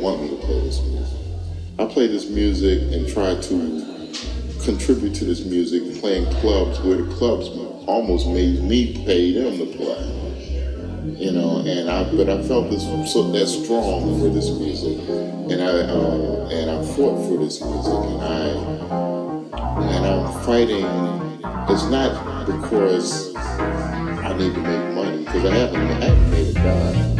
so that strong for this music, I play this music and try to contribute to this music playing clubs, went to clubs almost made me pay them to play. You know, and I but I felt this so that strong for this music, and I um, and I fought for this music, and I and I'm fighting. It's not because I need to make money because I haven't I haven't made a dime,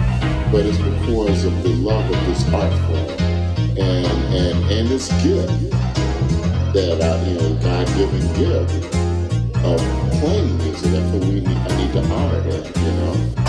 but it's because of the love of this art form and and and this gift that I you know God given gift of playing music. That's what we need. I need to honor that, you know.